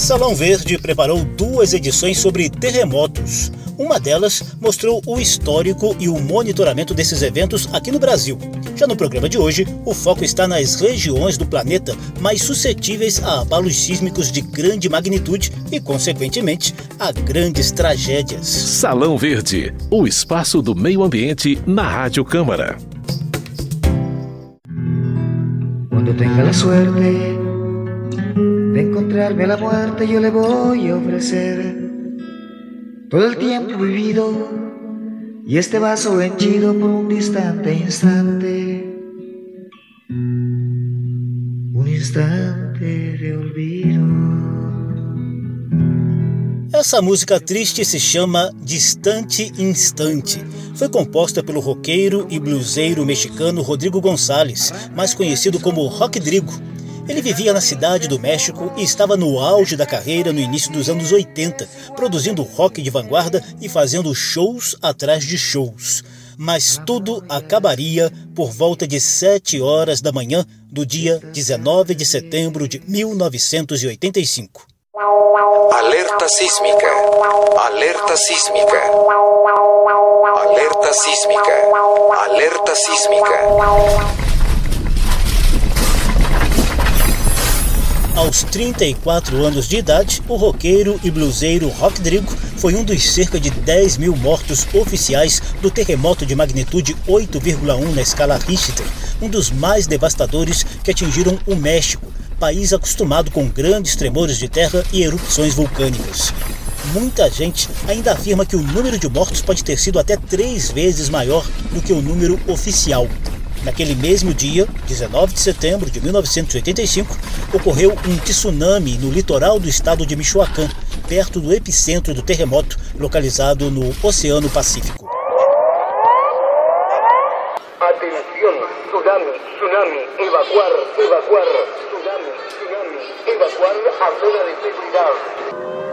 Salão Verde preparou duas edições sobre terremotos. Uma delas mostrou o histórico e o monitoramento desses eventos aqui no Brasil. Já no programa de hoje, o foco está nas regiões do planeta mais suscetíveis a abalos sísmicos de grande magnitude e, consequentemente, a grandes tragédias. Salão Verde, o espaço do meio ambiente na Rádio Câmara. Quando tenga a suerte de encontrarme la muerte, yo le voy a ofrecer todo el tiempo vivido y este vaso henchido por un distante instante, un instante de olvido. Essa música triste se chama Distante Instante. Foi composta pelo roqueiro e bluseiro mexicano Rodrigo Gonçalves, mais conhecido como Rock Drigo ele vivia na cidade do México e estava no auge da carreira no início dos anos 80, produzindo rock de vanguarda e fazendo shows atrás de shows. Mas tudo acabaria por volta de 7 horas da manhã do dia 19 de setembro de 1985. Alerta sísmica. Alerta sísmica. Alerta sísmica. Alerta sísmica. Aos 34 anos de idade, o roqueiro e bluseiro Rock Drigo foi um dos cerca de 10 mil mortos oficiais do terremoto de magnitude 8,1 na escala Richter, um dos mais devastadores que atingiram o México, país acostumado com grandes tremores de terra e erupções vulcânicas. Muita gente ainda afirma que o número de mortos pode ter sido até três vezes maior do que o número oficial. Naquele mesmo dia, 19 de setembro de 1985, ocorreu um tsunami no litoral do estado de Michoacán, perto do epicentro do terremoto, localizado no Oceano Pacífico. Atención, tsunami, tsunami, evacuar, evacuar, tsunami, tsunami, evacuar a zona de seguridad.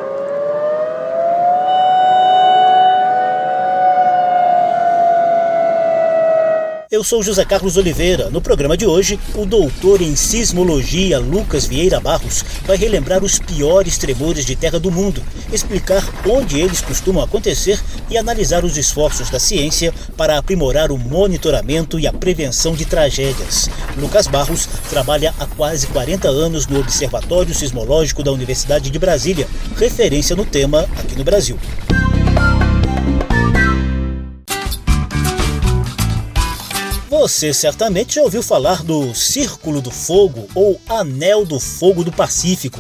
Eu sou José Carlos Oliveira. No programa de hoje, o doutor em sismologia Lucas Vieira Barros vai relembrar os piores tremores de terra do mundo, explicar onde eles costumam acontecer e analisar os esforços da ciência para aprimorar o monitoramento e a prevenção de tragédias. Lucas Barros trabalha há quase 40 anos no Observatório Sismológico da Universidade de Brasília, referência no tema aqui no Brasil. Você certamente já ouviu falar do Círculo do Fogo ou Anel do Fogo do Pacífico.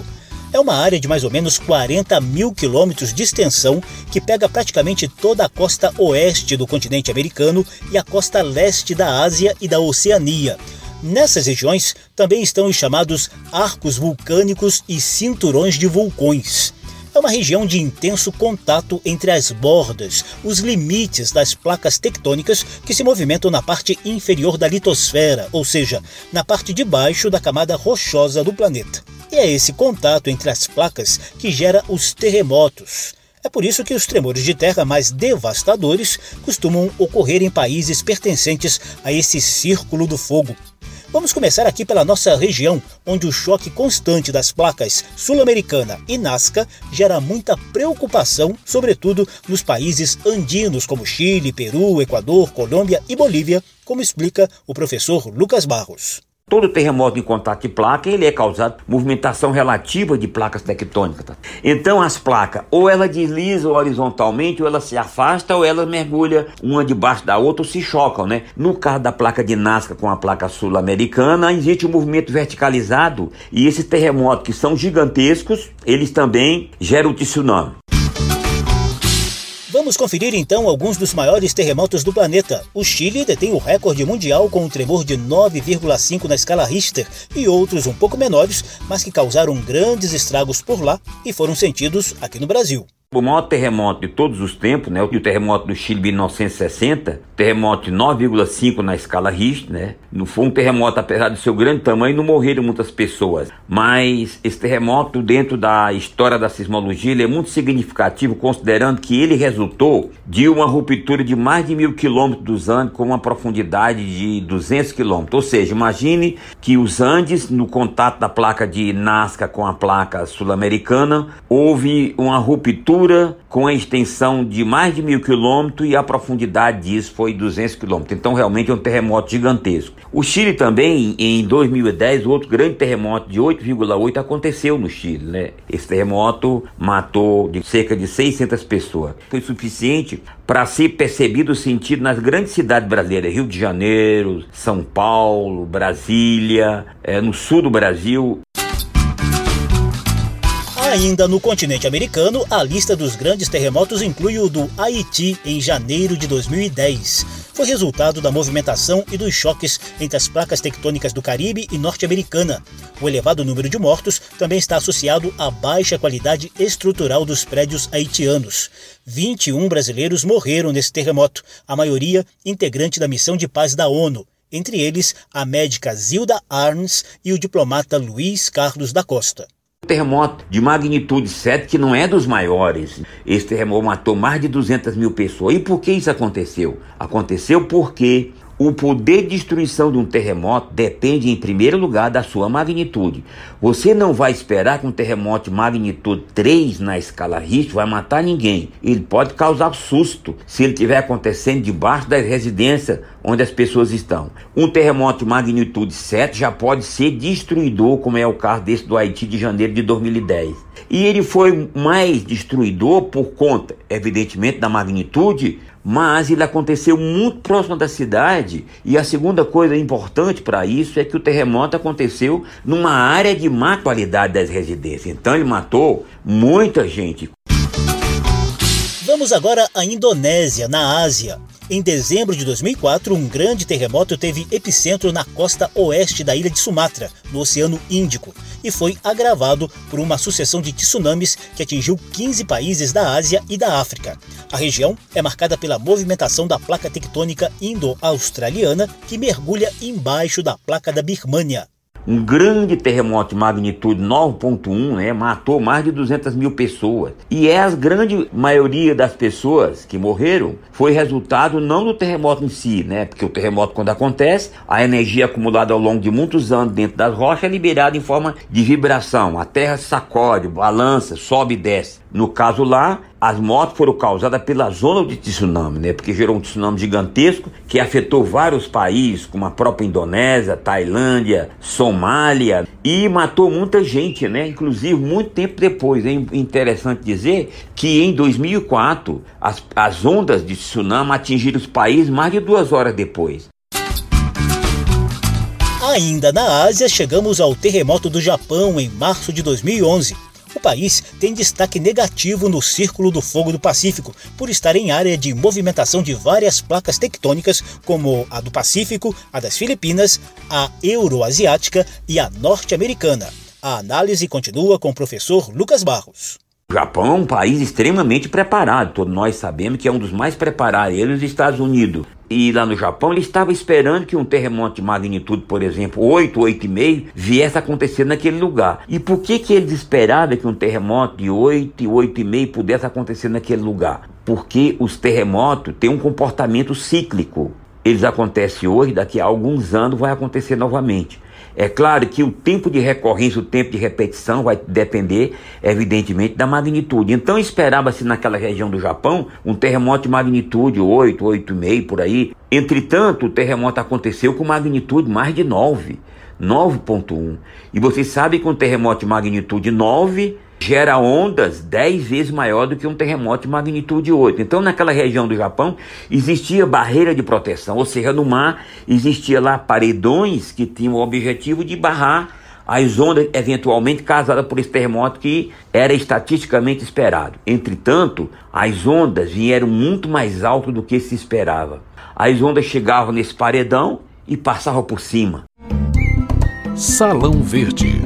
É uma área de mais ou menos 40 mil quilômetros de extensão que pega praticamente toda a costa oeste do continente americano e a costa leste da Ásia e da Oceania. Nessas regiões também estão os chamados arcos vulcânicos e cinturões de vulcões é uma região de intenso contato entre as bordas, os limites das placas tectônicas que se movimentam na parte inferior da litosfera, ou seja, na parte de baixo da camada rochosa do planeta. E é esse contato entre as placas que gera os terremotos. É por isso que os tremores de terra mais devastadores costumam ocorrer em países pertencentes a esse círculo do fogo, Vamos começar aqui pela nossa região, onde o choque constante das placas Sul-Americana e Nazca gera muita preocupação, sobretudo nos países andinos como Chile, Peru, Equador, Colômbia e Bolívia, como explica o professor Lucas Barros. Todo terremoto em contato de placa, ele é causado movimentação relativa de placas tectônicas. Tá? Então as placas, ou ela desliza horizontalmente, ou ela se afasta, ou ela mergulha uma debaixo da outra, ou se chocam, né? No caso da placa de Nazca com a placa sul-americana, existe um movimento verticalizado, e esses terremotos que são gigantescos, eles também geram tsunami. Vamos conferir então alguns dos maiores terremotos do planeta. O Chile detém o recorde mundial com um tremor de 9,5 na escala Richter e outros um pouco menores, mas que causaram grandes estragos por lá e foram sentidos aqui no Brasil. O maior terremoto de todos os tempos, né, o terremoto do Chile de 1960, terremoto de 9,5 na escala Richter, né? Não foi um terremoto, apesar do seu grande tamanho, não morreram muitas pessoas. Mas esse terremoto, dentro da história da sismologia, ele é muito significativo, considerando que ele resultou de uma ruptura de mais de mil quilômetros dos Andes com uma profundidade de 200 quilômetros. Ou seja, imagine que os Andes, no contato da placa de Nazca com a placa sul-americana, houve uma ruptura com a extensão de mais de mil quilômetros e a profundidade disso foi 200 quilômetros. Então, realmente é um terremoto gigantesco. O Chile também, em 2010, outro grande terremoto de 8,8 aconteceu no Chile. Né? Esse terremoto matou de cerca de 600 pessoas. Foi suficiente para ser percebido o sentido nas grandes cidades brasileiras, Rio de Janeiro, São Paulo, Brasília, é, no sul do Brasil. Ainda no continente americano, a lista dos grandes terremotos inclui o do Haiti em janeiro de 2010. Foi resultado da movimentação e dos choques entre as placas tectônicas do Caribe e norte-americana. O elevado número de mortos também está associado à baixa qualidade estrutural dos prédios haitianos. 21 brasileiros morreram nesse terremoto, a maioria integrante da missão de paz da ONU entre eles a médica Zilda Arns e o diplomata Luiz Carlos da Costa terremoto de magnitude 7, que não é dos maiores. Esse terremoto matou mais de 200 mil pessoas. E por que isso aconteceu? Aconteceu porque o poder de destruição de um terremoto depende, em primeiro lugar, da sua magnitude. Você não vai esperar que um terremoto de magnitude 3 na escala Richter vai matar ninguém. Ele pode causar susto se ele estiver acontecendo debaixo das residências onde as pessoas estão. Um terremoto de magnitude 7 já pode ser destruidor, como é o caso desse do Haiti de janeiro de 2010. E ele foi mais destruidor por conta, evidentemente, da magnitude, mas ele aconteceu muito próximo da cidade. E a segunda coisa importante para isso é que o terremoto aconteceu numa área de má qualidade das residências. Então ele matou muita gente. Vamos agora à Indonésia, na Ásia. Em dezembro de 2004, um grande terremoto teve epicentro na costa oeste da ilha de Sumatra, no Oceano Índico, e foi agravado por uma sucessão de tsunamis que atingiu 15 países da Ásia e da África. A região é marcada pela movimentação da placa tectônica indo-australiana que mergulha embaixo da placa da Birmânia um grande terremoto de magnitude 9.1, né, matou mais de 200 mil pessoas. E é a grande maioria das pessoas que morreram foi resultado não do terremoto em si, né, porque o terremoto quando acontece, a energia acumulada ao longo de muitos anos dentro das rochas é liberada em forma de vibração. A terra sacode, balança, sobe e desce. No caso lá, as mortes foram causadas pela zona de tsunami, né? Porque gerou um tsunami gigantesco que afetou vários países, como a própria Indonésia, Tailândia, Somália, e matou muita gente, né? Inclusive muito tempo depois. É interessante dizer que em 2004 as, as ondas de tsunami atingiram os países mais de duas horas depois. Ainda na Ásia, chegamos ao terremoto do Japão em março de 2011. O país tem destaque negativo no Círculo do Fogo do Pacífico, por estar em área de movimentação de várias placas tectônicas, como a do Pacífico, a das Filipinas, a euroasiática e a norte-americana. A análise continua com o professor Lucas Barros. O Japão é um país extremamente preparado, todos nós sabemos que é um dos mais preparados, ele e os Estados Unidos. E lá no Japão, ele estava esperando que um terremoto de magnitude, por exemplo, 8, 8,5, viesse a acontecer naquele lugar. E por que, que eles esperavam que um terremoto de 8 e 8,5 pudesse acontecer naquele lugar? Porque os terremotos têm um comportamento cíclico. Eles acontecem hoje, daqui a alguns anos vai acontecer novamente. É claro que o tempo de recorrência, o tempo de repetição vai depender, evidentemente, da magnitude. Então esperava-se naquela região do Japão um terremoto de magnitude 8, 8,5 por aí. Entretanto, o terremoto aconteceu com magnitude mais de 9, 9.1. E vocês sabem que um terremoto de magnitude 9 gera ondas 10 vezes maior do que um terremoto de magnitude 8. Então, naquela região do Japão, existia barreira de proteção, ou seja, no mar existia lá paredões que tinham o objetivo de barrar as ondas eventualmente causadas por esse terremoto que era estatisticamente esperado. Entretanto, as ondas vieram muito mais alto do que se esperava. As ondas chegavam nesse paredão e passavam por cima. Salão Verde.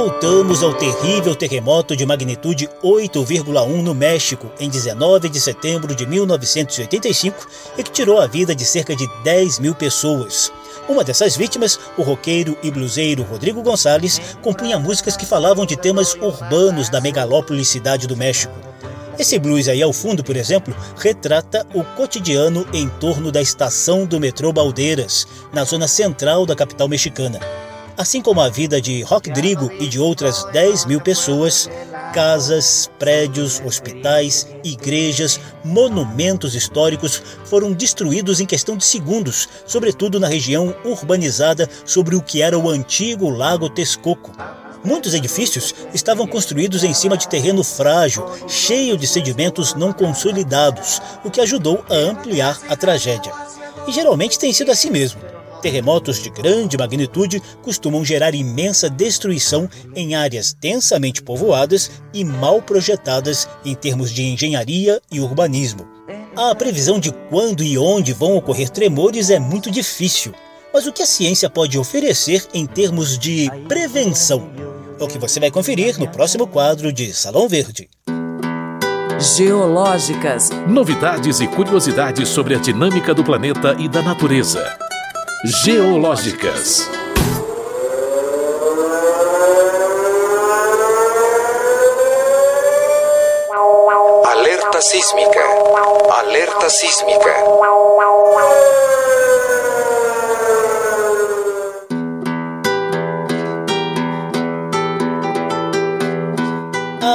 Voltamos ao terrível terremoto de magnitude 8,1 no México em 19 de setembro de 1985 e que tirou a vida de cerca de 10 mil pessoas. Uma dessas vítimas, o roqueiro e bluseiro Rodrigo Gonçalves, compunha músicas que falavam de temas urbanos da megalópole cidade do México. Esse blues aí ao fundo, por exemplo, retrata o cotidiano em torno da estação do metrô Baldeiras, na zona central da capital mexicana. Assim como a vida de Rodrigo e de outras 10 mil pessoas, casas, prédios, hospitais, igrejas, monumentos históricos foram destruídos em questão de segundos, sobretudo na região urbanizada sobre o que era o antigo Lago Texcoco. Muitos edifícios estavam construídos em cima de terreno frágil, cheio de sedimentos não consolidados, o que ajudou a ampliar a tragédia. E geralmente tem sido assim mesmo. Terremotos de grande magnitude costumam gerar imensa destruição em áreas densamente povoadas e mal projetadas em termos de engenharia e urbanismo. A previsão de quando e onde vão ocorrer tremores é muito difícil, mas o que a ciência pode oferecer em termos de prevenção? É o que você vai conferir no próximo quadro de Salão Verde. Geológicas. Novidades e curiosidades sobre a dinâmica do planeta e da natureza. Geológicas. Alerta sísmica. Alerta sísmica.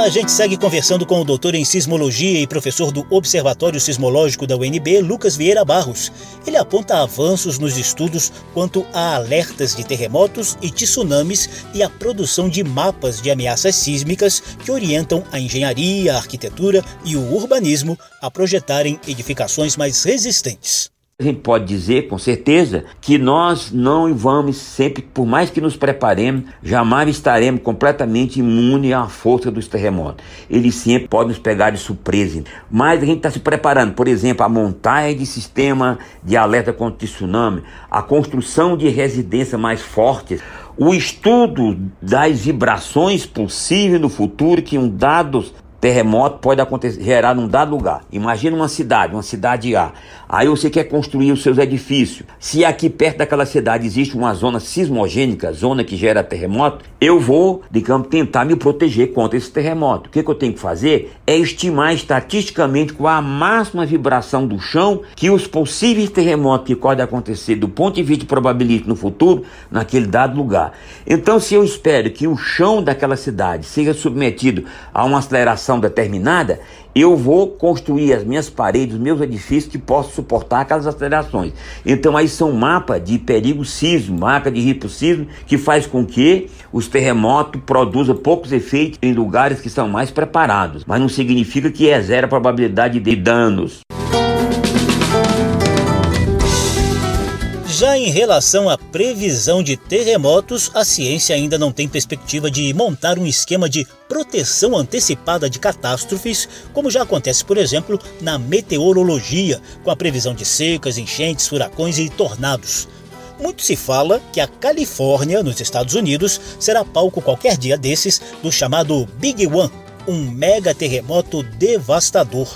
A gente segue conversando com o doutor em sismologia e professor do Observatório Sismológico da UNB, Lucas Vieira Barros. Ele aponta avanços nos estudos quanto a alertas de terremotos e tsunamis e a produção de mapas de ameaças sísmicas que orientam a engenharia, a arquitetura e o urbanismo a projetarem edificações mais resistentes. A gente pode dizer com certeza que nós não vamos sempre, por mais que nos preparemos, jamais estaremos completamente imunes à força dos terremotos. Eles sempre podem nos pegar de surpresa. Mas a gente está se preparando, por exemplo, a montagem de sistema de alerta contra tsunami, a construção de residências mais fortes, o estudo das vibrações possíveis no futuro que um dado terremoto pode acontecer, gerar num dado lugar. Imagina uma cidade, uma cidade A. Aí você quer construir os seus edifícios. Se aqui perto daquela cidade existe uma zona sismogênica, zona que gera terremoto, eu vou, digamos, tentar me proteger contra esse terremoto. O que, que eu tenho que fazer é estimar estatisticamente qual a máxima vibração do chão que os possíveis terremotos que podem acontecer do ponto de vista probabilístico no futuro, naquele dado lugar. Então, se eu espero que o chão daquela cidade seja submetido a uma aceleração determinada, eu vou construir as minhas paredes, os meus edifícios que possam suportar aquelas acelerações. Então aí são mapas de perigo sismo, mapa de risco sismo, que faz com que os terremotos produzam poucos efeitos em lugares que são mais preparados. Mas não significa que é zero a probabilidade de danos. Já em relação à previsão de terremotos, a ciência ainda não tem perspectiva de montar um esquema de proteção antecipada de catástrofes, como já acontece, por exemplo, na meteorologia, com a previsão de secas, enchentes, furacões e tornados. Muito se fala que a Califórnia, nos Estados Unidos, será palco qualquer dia desses do chamado Big One, um mega terremoto devastador.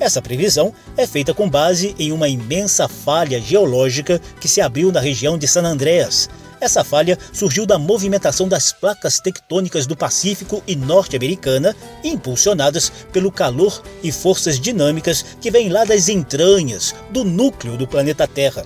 Essa previsão é feita com base em uma imensa falha geológica que se abriu na região de San Andreas. Essa falha surgiu da movimentação das placas tectônicas do Pacífico e Norte-Americana, impulsionadas pelo calor e forças dinâmicas que vêm lá das entranhas, do núcleo do planeta Terra.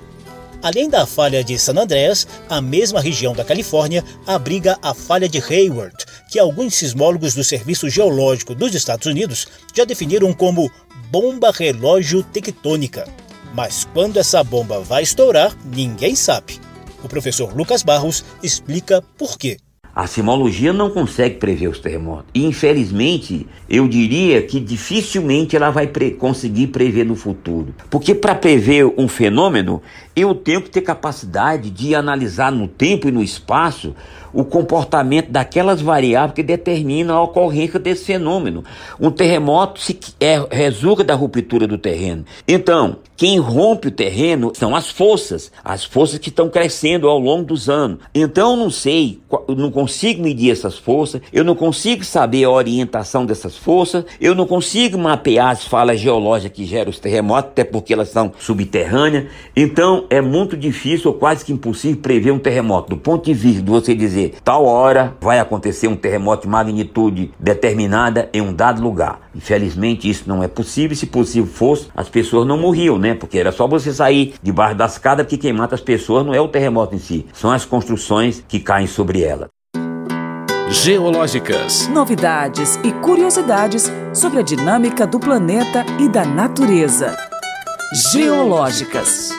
Além da falha de San Andreas, a mesma região da Califórnia abriga a falha de Hayward, que alguns sismólogos do Serviço Geológico dos Estados Unidos já definiram como bomba relógio tectônica. Mas quando essa bomba vai estourar, ninguém sabe. O professor Lucas Barros explica por quê. A sismologia não consegue prever os terremotos. E, infelizmente, eu diria que dificilmente ela vai pre conseguir prever no futuro. Porque para prever um fenômeno, eu tenho que ter capacidade de analisar no tempo e no espaço o comportamento daquelas variáveis que determinam a ocorrência desse fenômeno. Um terremoto se é, resulta da ruptura do terreno. Então, quem rompe o terreno são as forças, as forças que estão crescendo ao longo dos anos. Então, eu não sei, eu não consigo medir essas forças, eu não consigo saber a orientação dessas forças, eu não consigo mapear as falas geológicas que geram os terremotos, até porque elas são subterrâneas. Então, é muito difícil ou quase que impossível prever um terremoto. Do ponto de vista de você dizer, tal hora vai acontecer um terremoto de magnitude determinada em um dado lugar. Infelizmente, isso não é possível. Se possível fosse, as pessoas não morriam, né? Porque era só você sair debaixo das escada, porque quem mata as pessoas não é o terremoto em si, são as construções que caem sobre ela. Geológicas. Novidades e curiosidades sobre a dinâmica do planeta e da natureza. Geológicas.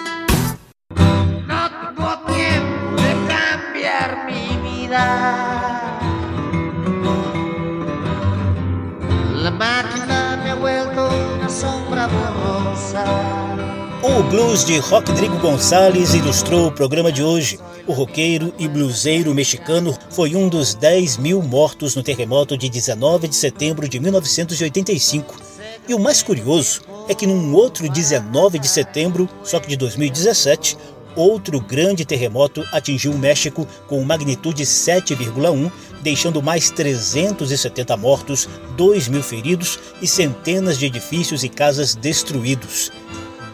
O blues de Rodrigo Gonçalves ilustrou o programa de hoje. O roqueiro e bluseiro mexicano foi um dos 10 mil mortos no terremoto de 19 de setembro de 1985. E o mais curioso é que num outro 19 de setembro, só que de 2017, outro grande terremoto atingiu o México com magnitude 7,1, deixando mais 370 mortos, 2 mil feridos e centenas de edifícios e casas destruídos.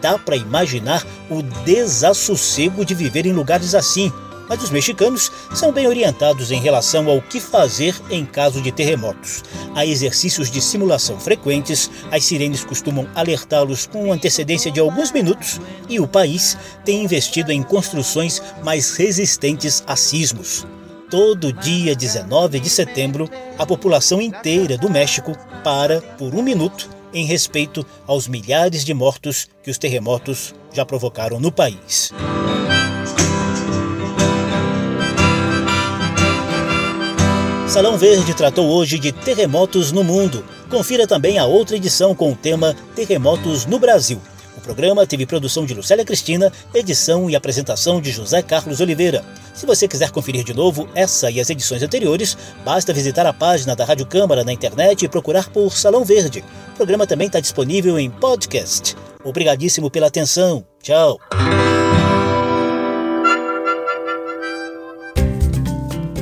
Dá para imaginar o desassossego de viver em lugares assim, mas os mexicanos são bem orientados em relação ao que fazer em caso de terremotos. Há exercícios de simulação frequentes, as sirenes costumam alertá-los com antecedência de alguns minutos e o país tem investido em construções mais resistentes a sismos. Todo dia 19 de setembro, a população inteira do México para por um minuto em respeito aos milhares de mortos que os terremotos já provocaram no país. Salão Verde tratou hoje de terremotos no mundo. Confira também a outra edição com o tema Terremotos no Brasil. O programa teve produção de Lucélia Cristina, edição e apresentação de José Carlos Oliveira. Se você quiser conferir de novo essa e as edições anteriores, basta visitar a página da Rádio Câmara na internet e procurar por Salão Verde. O programa também está disponível em podcast. Obrigadíssimo pela atenção. Tchau.